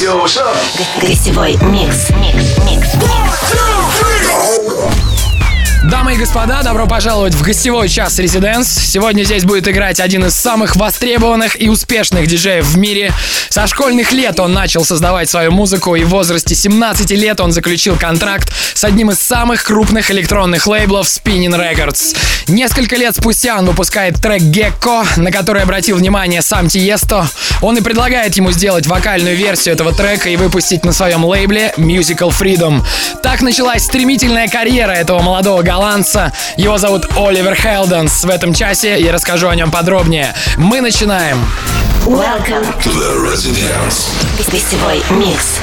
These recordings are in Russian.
Yo, what's up? Гостевой микс. Микс. Микс. Дамы и господа, добро пожаловать в гостевой час Residence. Сегодня здесь будет играть один из самых востребованных и успешных диджеев в мире. Со школьных лет он начал создавать свою музыку, и в возрасте 17 лет он заключил контракт с одним из самых крупных электронных лейблов Spinnin' Records. Несколько лет спустя он выпускает трек Gecko, на который обратил внимание сам Тиесто. Он и предлагает ему сделать вокальную версию этого трека и выпустить на своем лейбле Musical Freedom. Так началась стремительная карьера этого молодого голландца. Его зовут Оливер Хелденс. В этом часе я расскажу о нем подробнее. Мы начинаем. Welcome. To the Residence. Гостевой микс.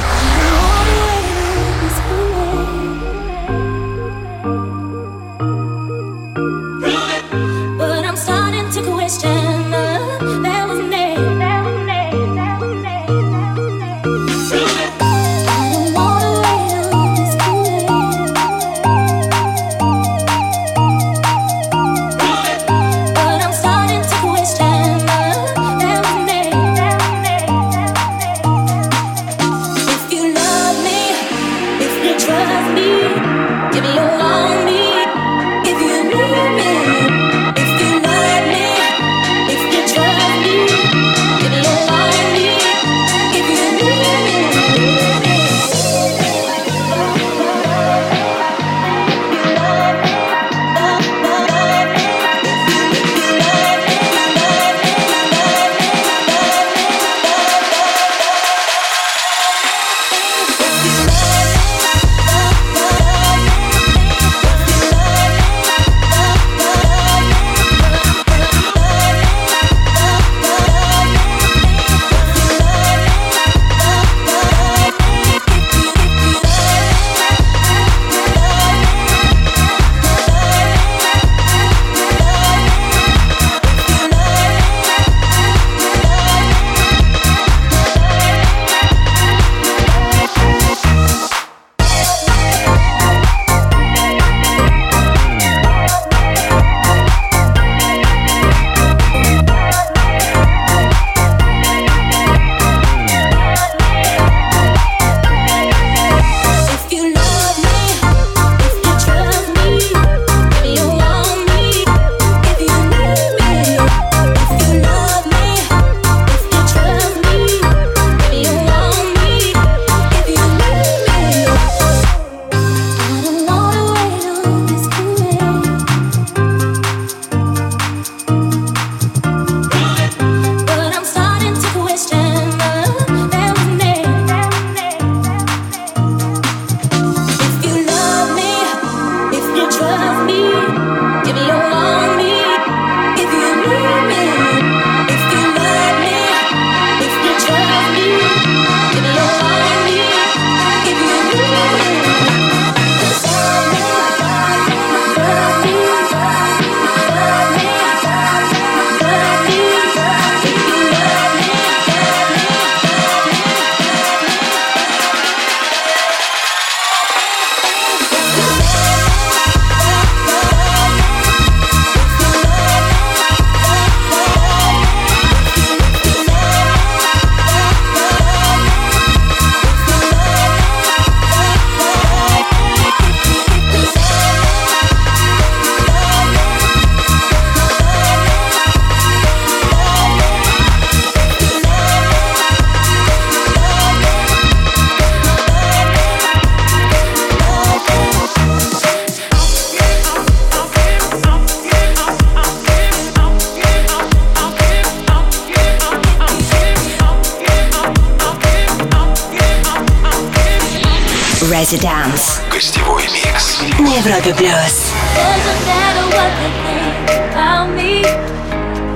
Европе плюс. Doesn't matter what they think about me.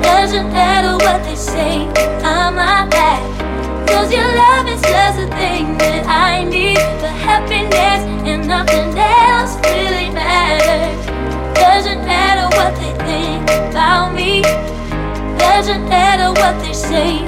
Doesn't matter what they say behind my back. Cause your love is just a thing that I need. The happiness and nothing else really matters. Doesn't matter what they think about me. Doesn't matter what they say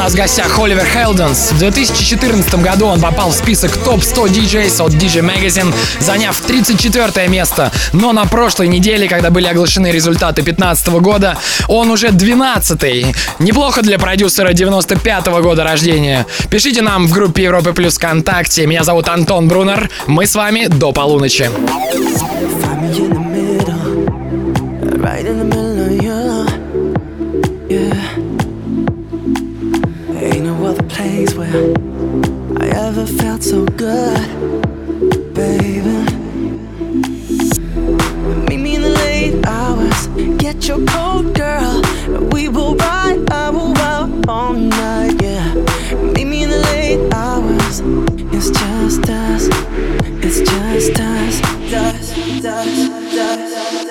Нас в гостях Оливер Хелденс. В 2014 году он попал в список топ-100 DJs от DJ Magazine, заняв 34 место. Но на прошлой неделе, когда были оглашены результаты 2015 года, он уже 12-й. Неплохо для продюсера 95 -го года рождения. Пишите нам в группе Европы Плюс ВКонтакте. Меня зовут Антон Брунер. Мы с вами до полуночи. Right in the middle I ever felt so good, baby. Meet me in the late hours, get your coat, girl. We will ride, I will out all night, yeah. Meet me in the late hours, it's just us, it's just us, us, us, us.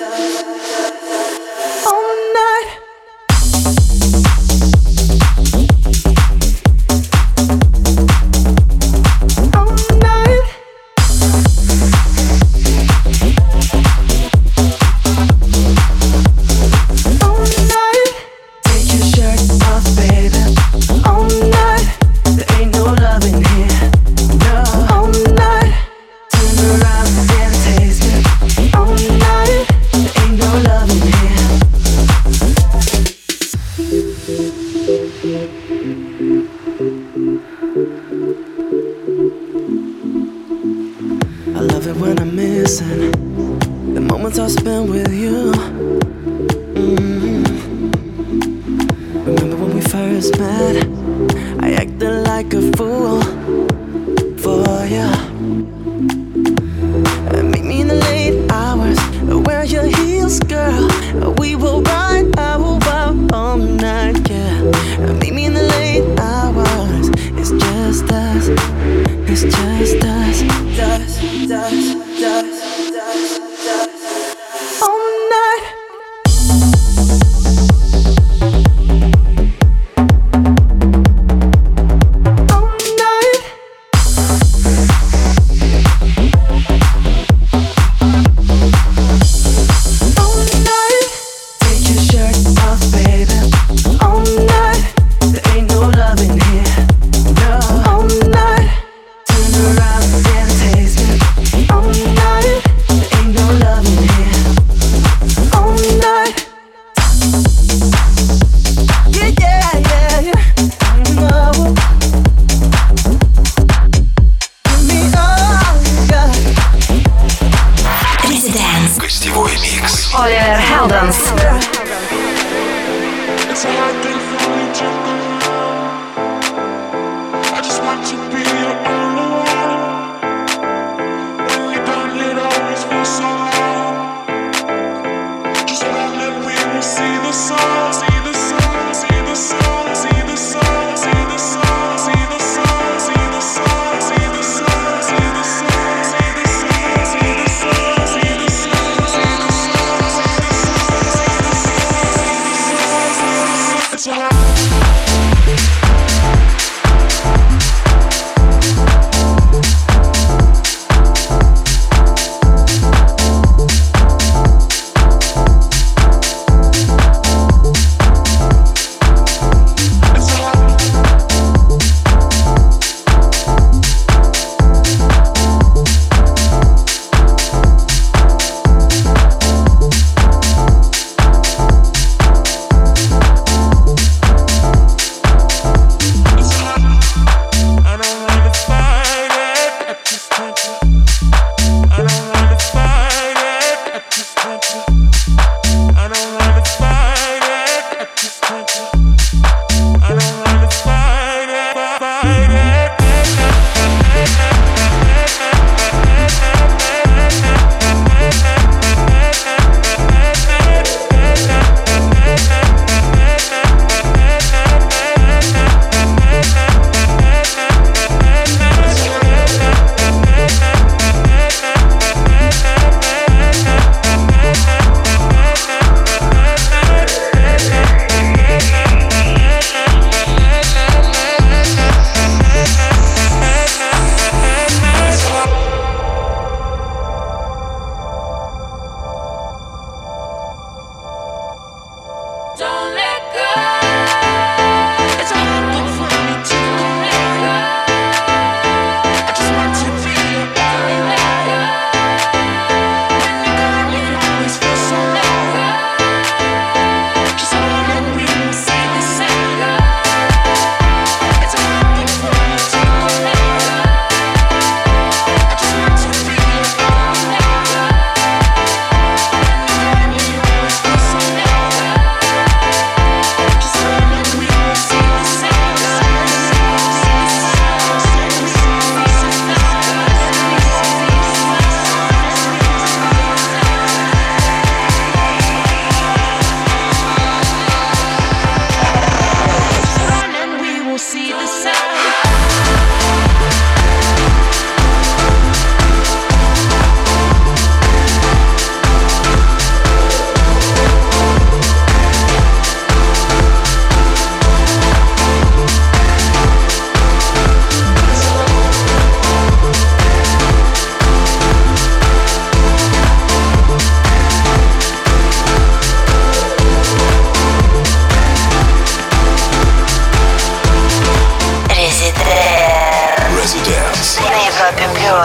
Eva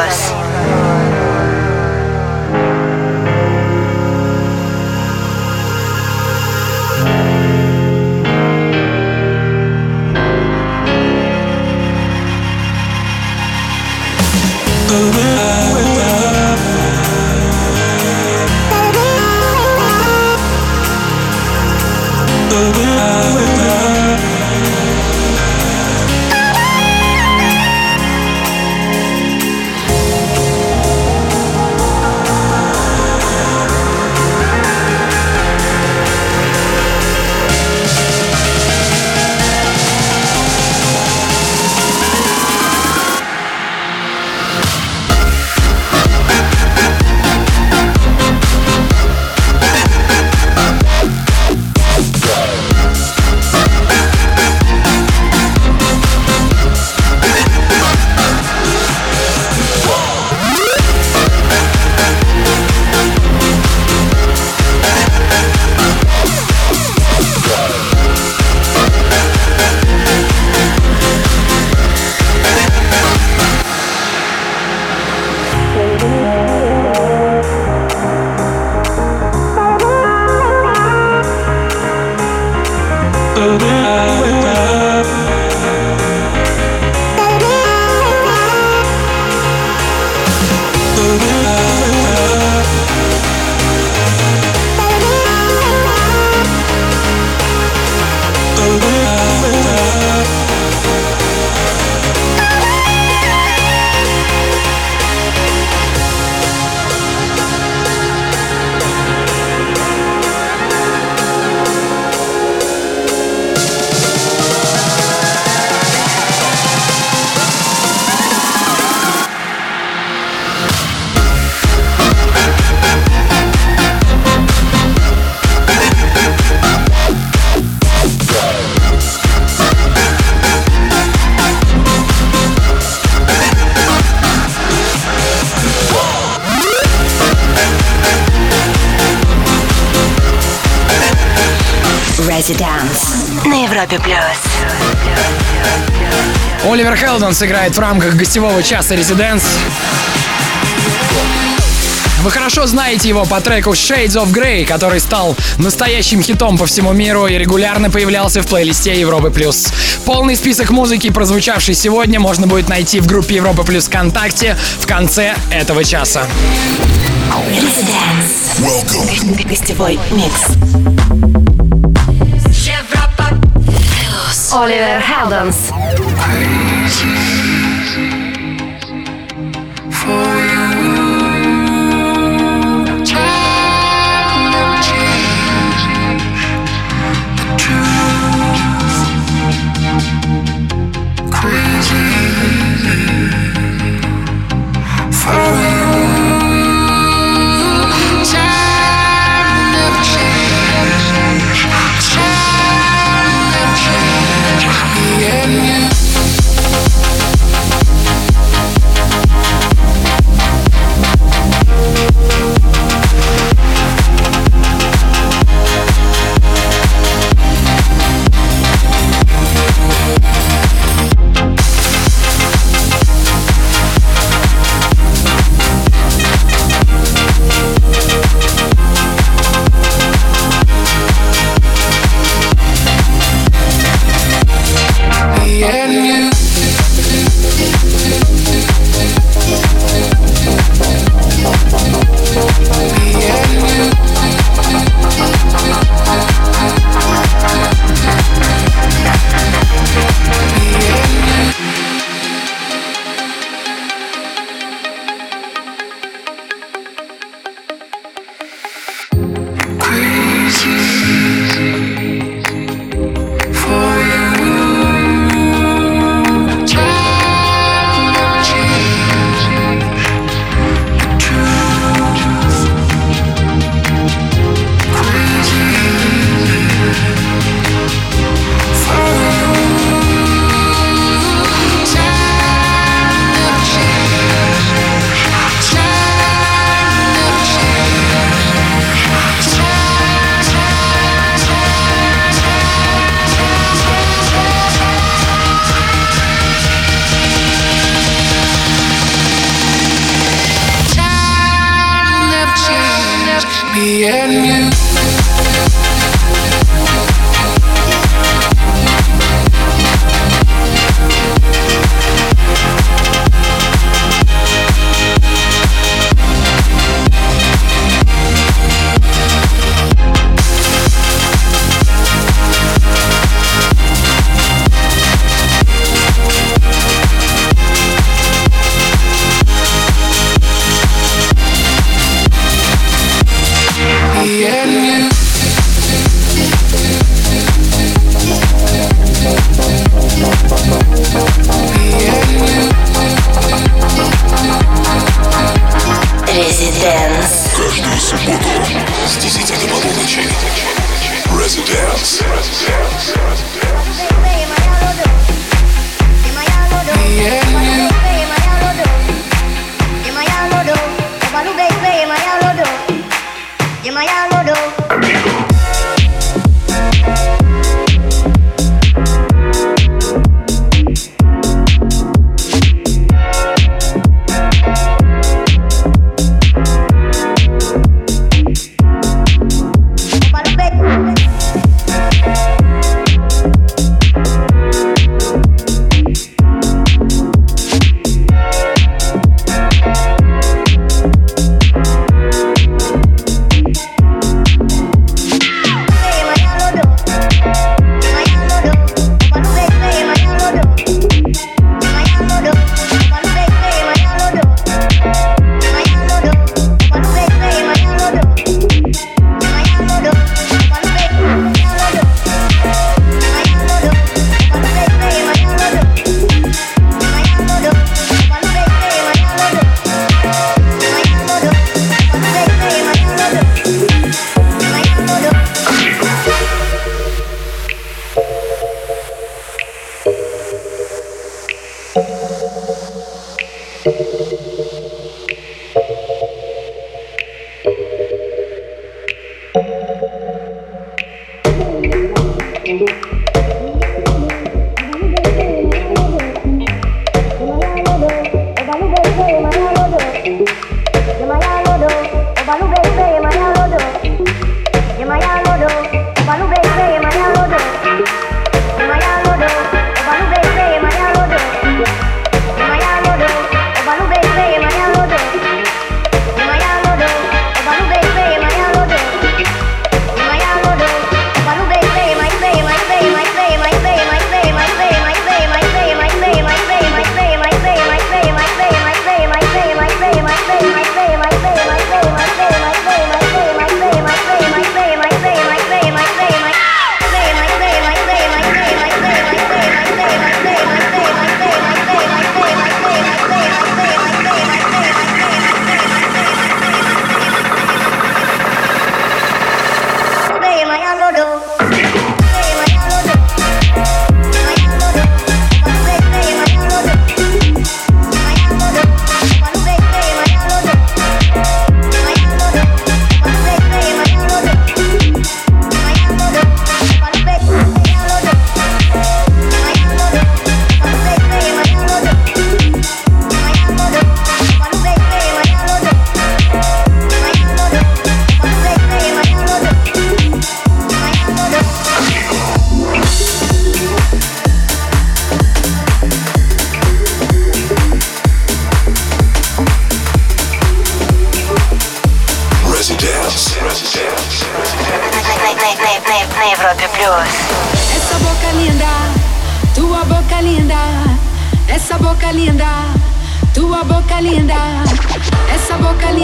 us. Хелдон сыграет в рамках гостевого часа Residence. Вы хорошо знаете его по треку Shades of Grey, который стал настоящим хитом по всему миру и регулярно появлялся в плейлисте Европы+. плюс. Полный список музыки, прозвучавший сегодня, можно будет найти в группе Европы Плюс ВКонтакте в конце этого часа. Residence. Гостевой микс. Оливер Хелденс.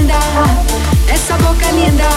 linda, essa boca linda.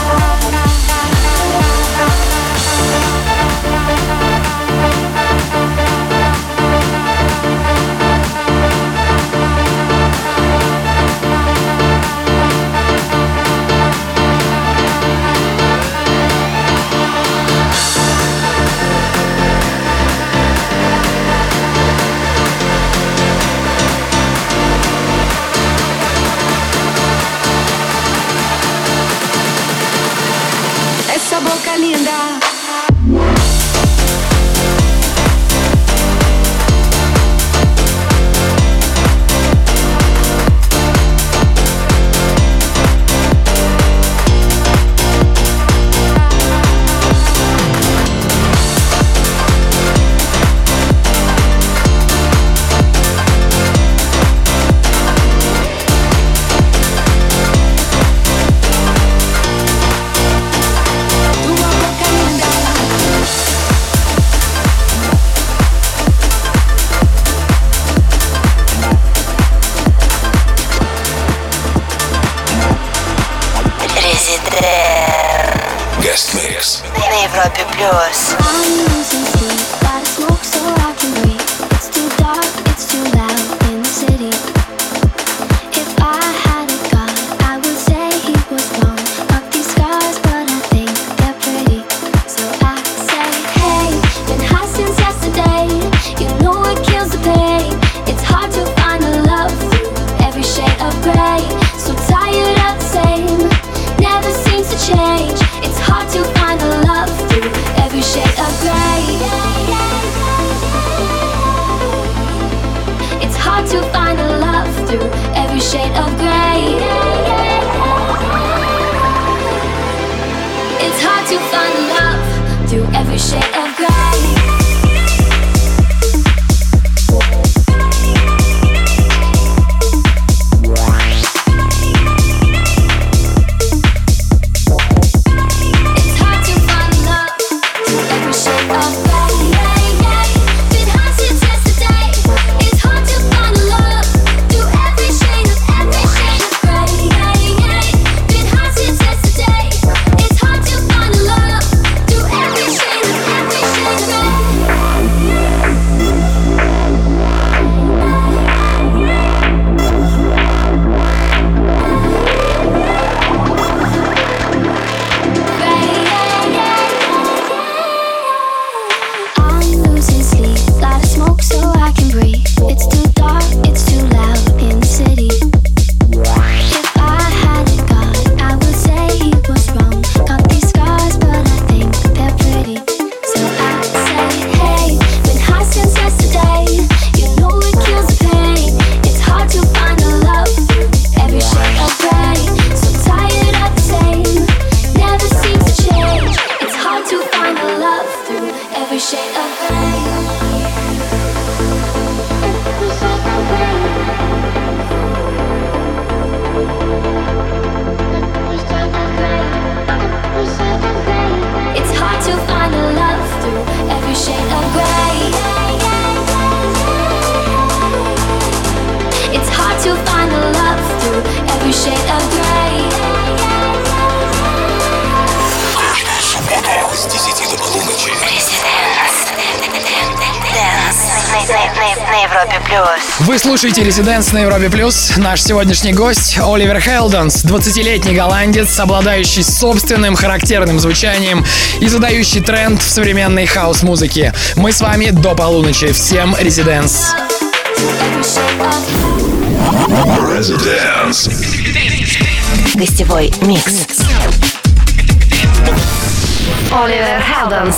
Слушаете «Residence» на Европе Плюс. Наш сегодняшний гость Оливер Хелденс, 20-летний голландец, обладающий собственным характерным звучанием и задающий тренд в современной хаус-музыке. Мы с вами до полуночи. Всем «Residence». Residence. Гостевой микс. Оливер Хелденс.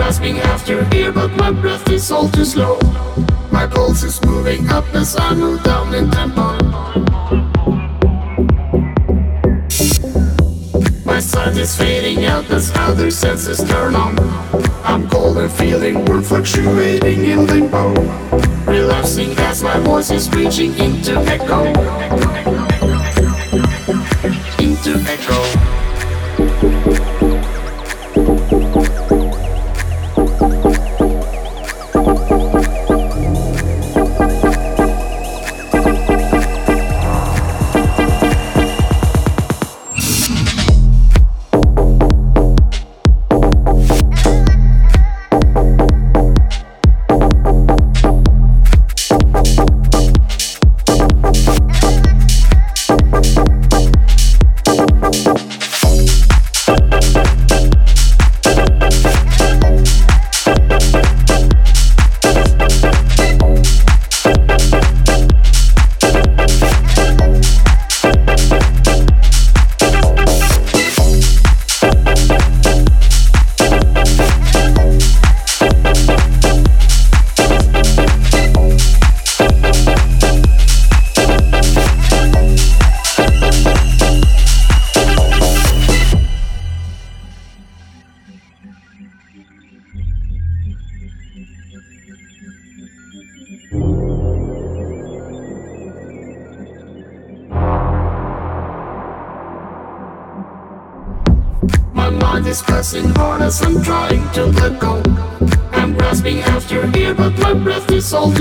Grasping after air, but my breath is all too slow. My pulse is moving up as I move down in tempo. My sight is fading out as other senses turn on. I'm cold and feeling we're fluctuating in limbo. Relapsing as my voice is reaching into echo. Into echo.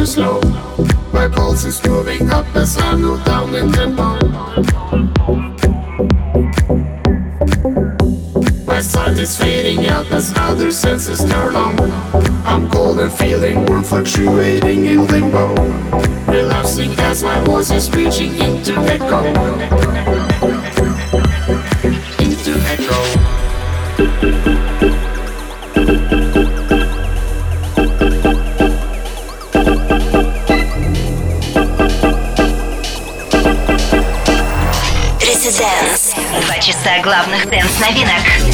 Slow. My pulse is moving up as I move down in tempo. My sight is fading out as other senses turn on. I'm cold and feeling warm, fluctuating in limbo. Relapsing as my voice is reaching into echo. Главных дэнс-новинок.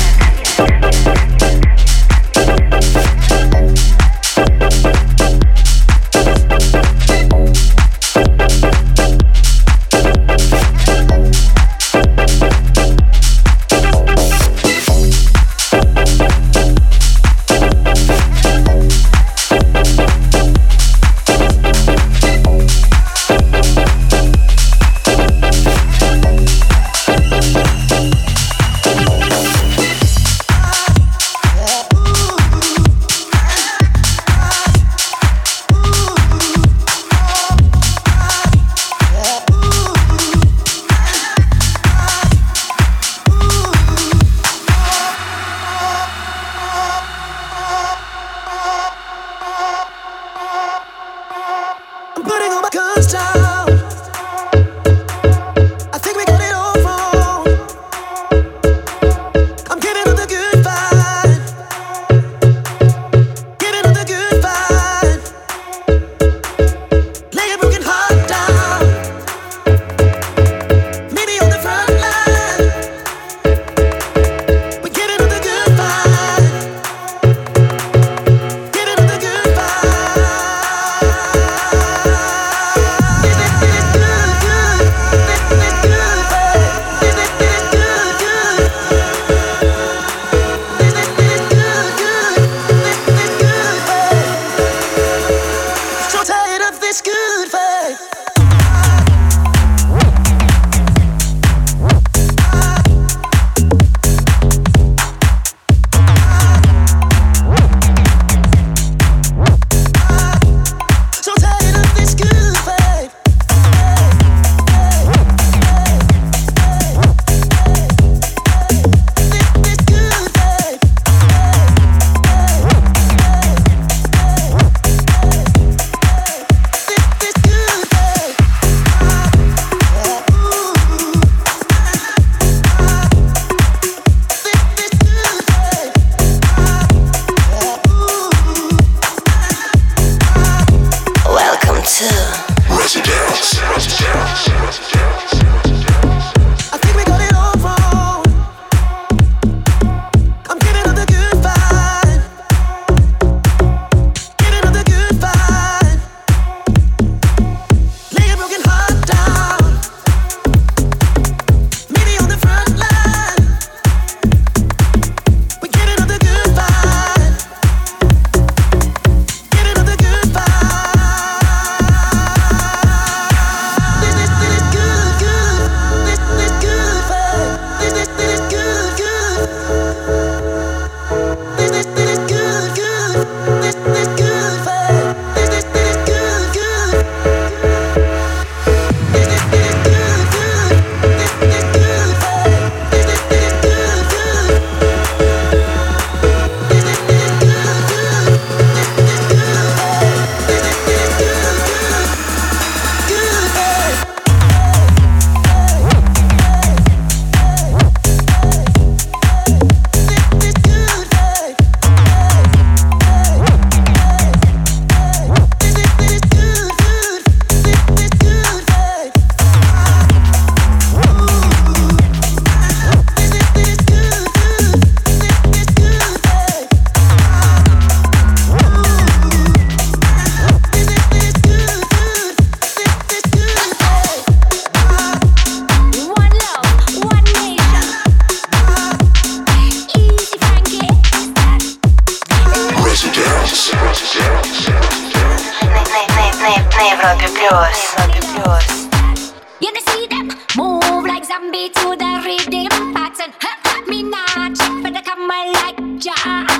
You can see them move like zombie to the rhythm pattern. Me not, but I come like Jah.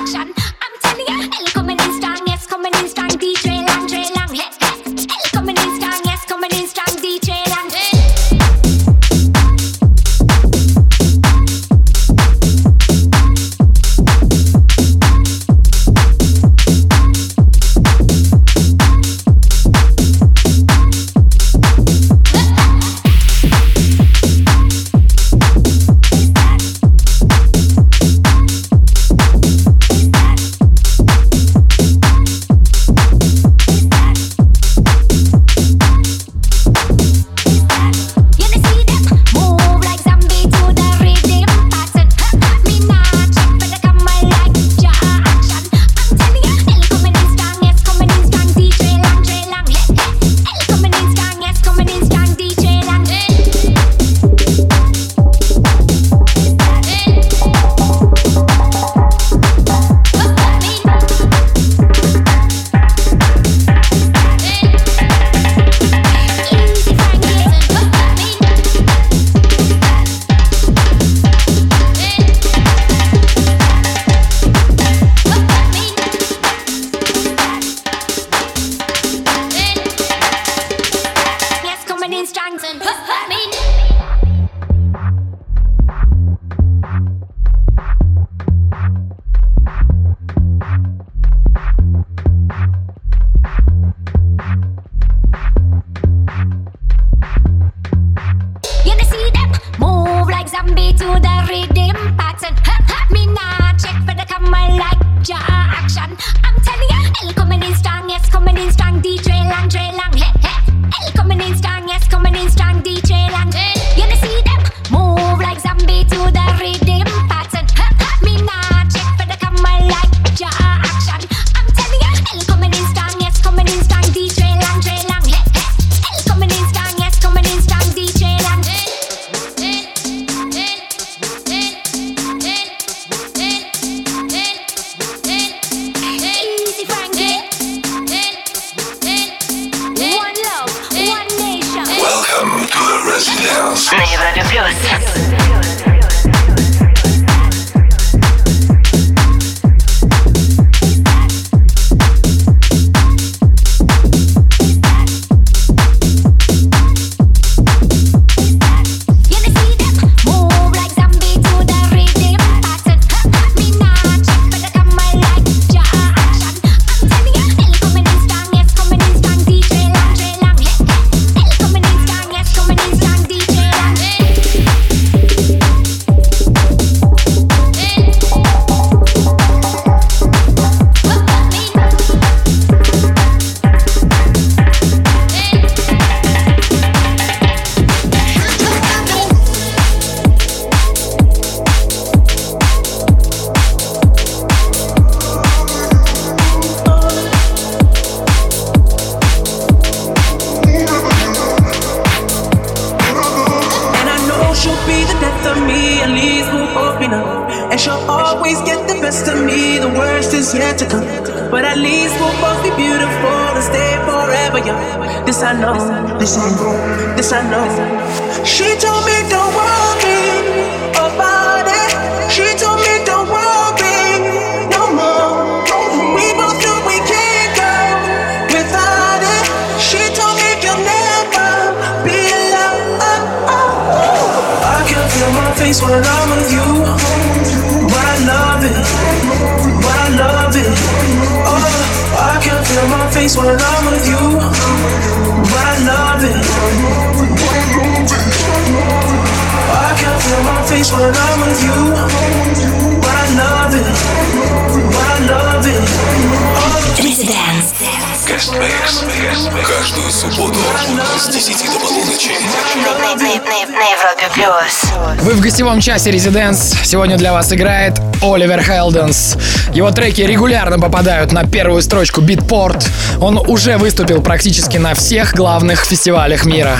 Вы в гостевом часе Резиденс. Сегодня для вас играет Оливер Хелденс. Его треки регулярно попадают на первую строчку Битпорт. Он уже выступил практически на всех главных фестивалях мира.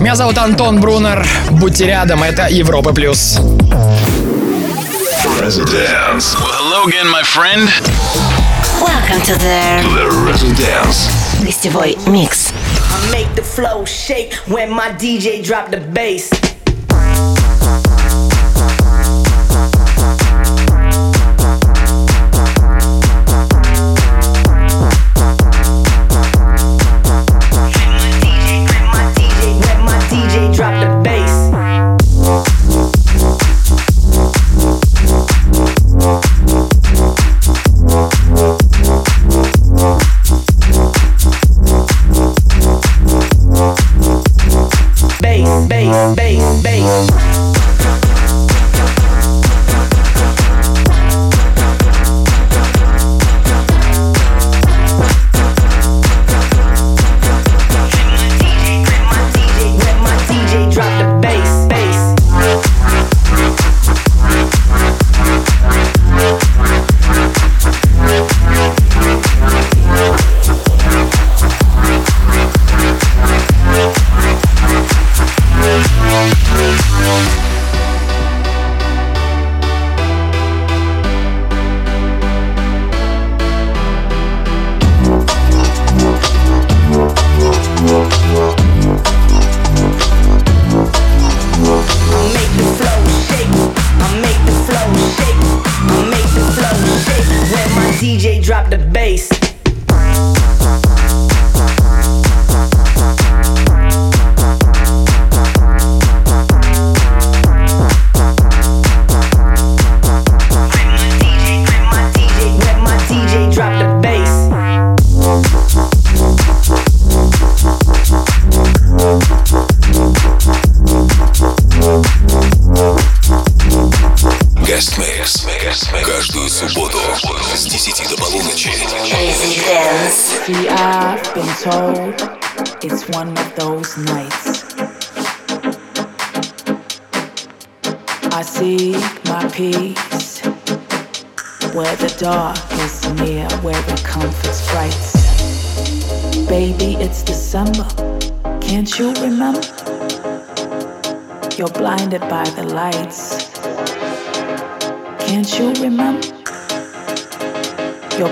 Меня зовут Антон Брунер. Будьте рядом, это Европа плюс. Гостевой микс. Make the flow shake when my DJ drop the bass.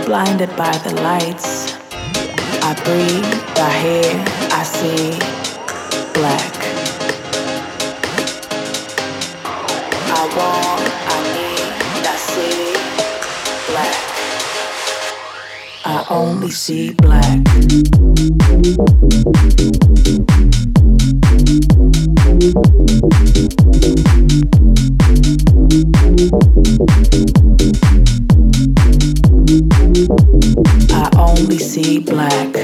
Blinded by the lights. I breathe, I hear, I see black. I want, I need, I see black. I only see black. see black.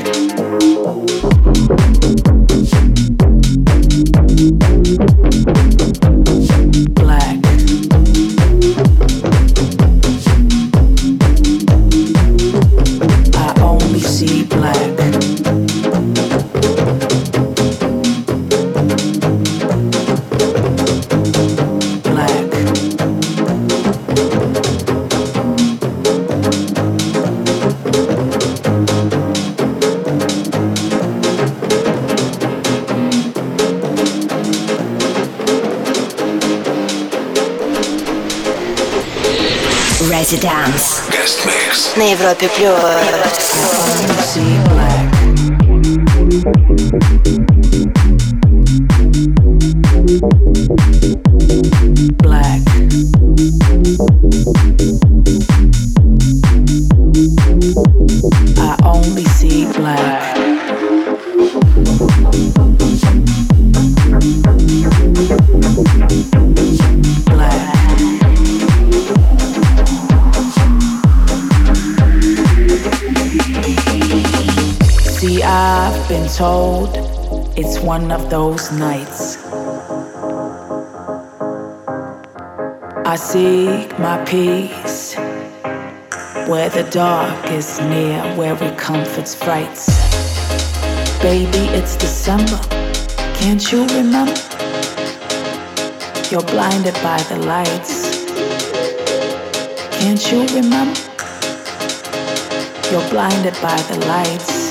te pleuras. I've been told it's one of those nights. I seek my peace where the dark is near, where it comforts frights. Baby, it's December. Can't you remember? You're blinded by the lights. Can't you remember? You're blinded by the lights.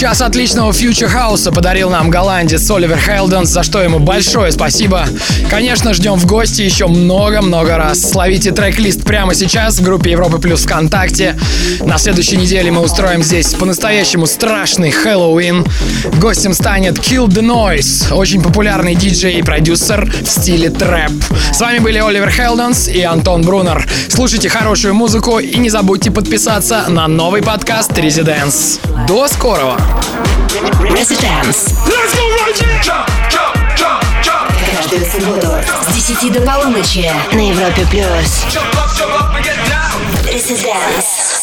Час отличного фьючер хауса подарил нам голландец Оливер Хейлденс, за что ему большое спасибо. Конечно, ждем в гости еще много-много раз. Словите трек-лист прямо сейчас в группе Европы Плюс ВКонтакте. На следующей неделе мы устроим здесь по-настоящему страшный Хэллоуин. Гостем станет Kill the Noise, очень популярный диджей и продюсер в стиле трэп. С вами были Оливер Хелденс и Антон Брунер. Слушайте хорошую музыку и не забудьте подписаться на новый подкаст Residence. До скорого! Residence. Каждую субботу с 10 до полуночи На Европе плюс. Residence.